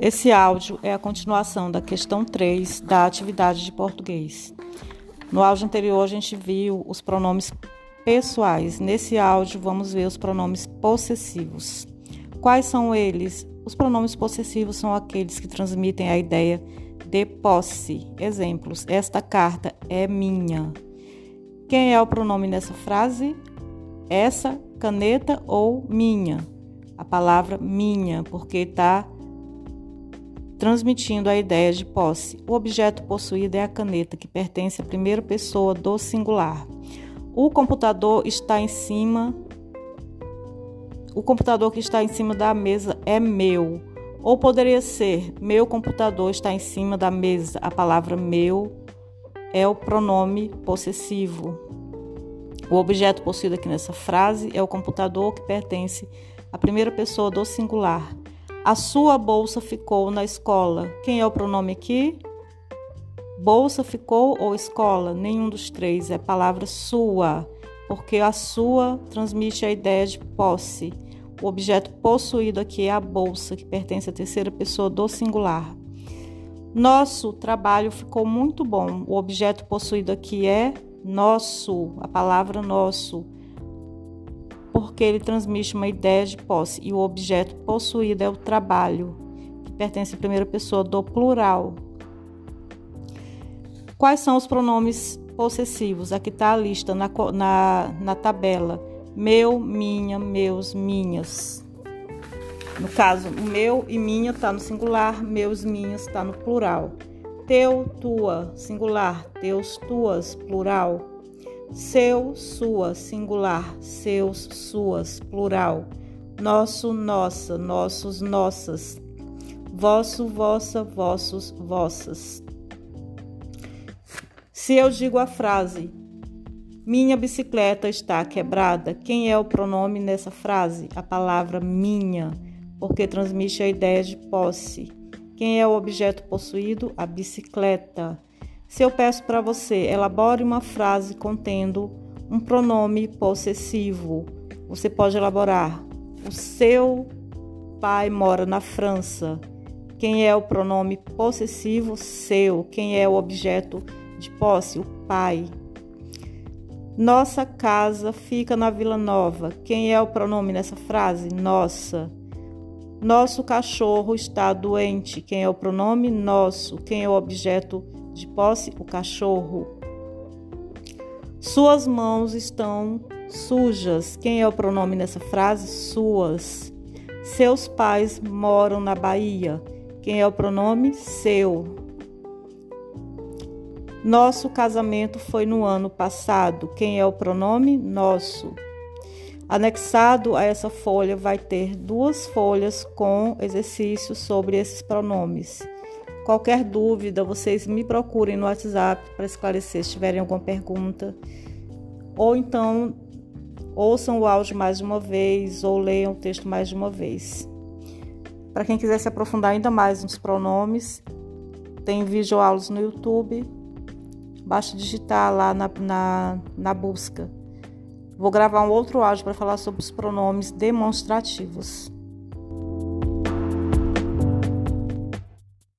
Esse áudio é a continuação da questão 3 da atividade de português. No áudio anterior, a gente viu os pronomes pessoais. Nesse áudio, vamos ver os pronomes possessivos. Quais são eles? Os pronomes possessivos são aqueles que transmitem a ideia de posse. Exemplos: Esta carta é minha. Quem é o pronome nessa frase? Essa caneta ou minha? A palavra minha, porque está transmitindo a ideia de posse. O objeto possuído é a caneta, que pertence à primeira pessoa do singular. O computador está em cima. O computador que está em cima da mesa é meu. Ou poderia ser: meu computador está em cima da mesa. A palavra meu é o pronome possessivo. O objeto possuído aqui nessa frase é o computador que pertence à primeira pessoa do singular. A sua bolsa ficou na escola. Quem é o pronome aqui? Bolsa ficou ou escola? Nenhum dos três. É palavra sua, porque a sua transmite a ideia de posse. O objeto possuído aqui é a bolsa, que pertence à terceira pessoa do singular. Nosso trabalho ficou muito bom. O objeto possuído aqui é nosso, a palavra nosso porque ele transmite uma ideia de posse e o objeto possuído é o trabalho, que pertence à primeira pessoa do plural. Quais são os pronomes possessivos? Aqui está a lista na, na, na tabela: meu, minha, meus, minhas. No caso, meu e minha está no singular, meus, minhas está no plural. Teu, tua, singular, teus, tuas, plural seu, sua, singular, seus, suas, plural, nosso, nossa, nossos, nossas, vosso, vossa, vossos, vossas. Se eu digo a frase, minha bicicleta está quebrada, quem é o pronome nessa frase? A palavra minha, porque transmite a ideia de posse. Quem é o objeto possuído? A bicicleta. Se eu peço para você, elabore uma frase contendo um pronome possessivo, você pode elaborar: O seu pai mora na França. Quem é o pronome possessivo? Seu. Quem é o objeto de posse? O pai. Nossa casa fica na Vila Nova. Quem é o pronome nessa frase? Nossa. Nosso cachorro está doente. Quem é o pronome? Nosso. Quem é o objeto de posse? O cachorro. Suas mãos estão sujas. Quem é o pronome nessa frase? Suas. Seus pais moram na Bahia. Quem é o pronome? Seu. Nosso casamento foi no ano passado. Quem é o pronome? Nosso. Anexado a essa folha vai ter duas folhas com exercícios sobre esses pronomes. Qualquer dúvida, vocês me procurem no WhatsApp para esclarecer se tiverem alguma pergunta. Ou então ouçam o áudio mais de uma vez ou leiam o texto mais de uma vez. Para quem quiser se aprofundar ainda mais nos pronomes, tem vídeo aulas no YouTube. Basta digitar lá na, na, na busca Vou gravar um outro áudio para falar sobre os pronomes demonstrativos.